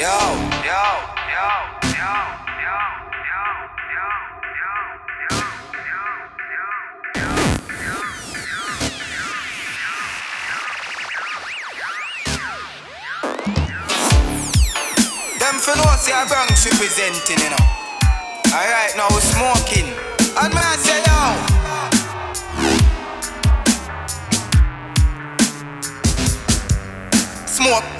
Yo, yo, yo, yo, yo, yo, yo, yo, yo, yo, yo, yo, Them for know see a Bronx representing, you know. Alright, now we're smoking. And man say, yo. Smoke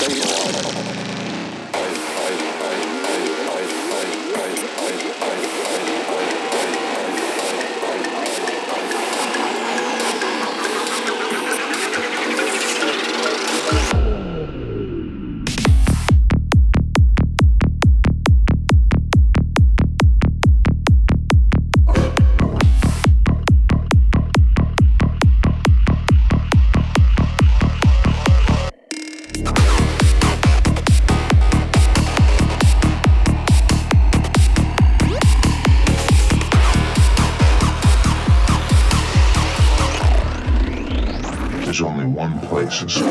Thank you. Places.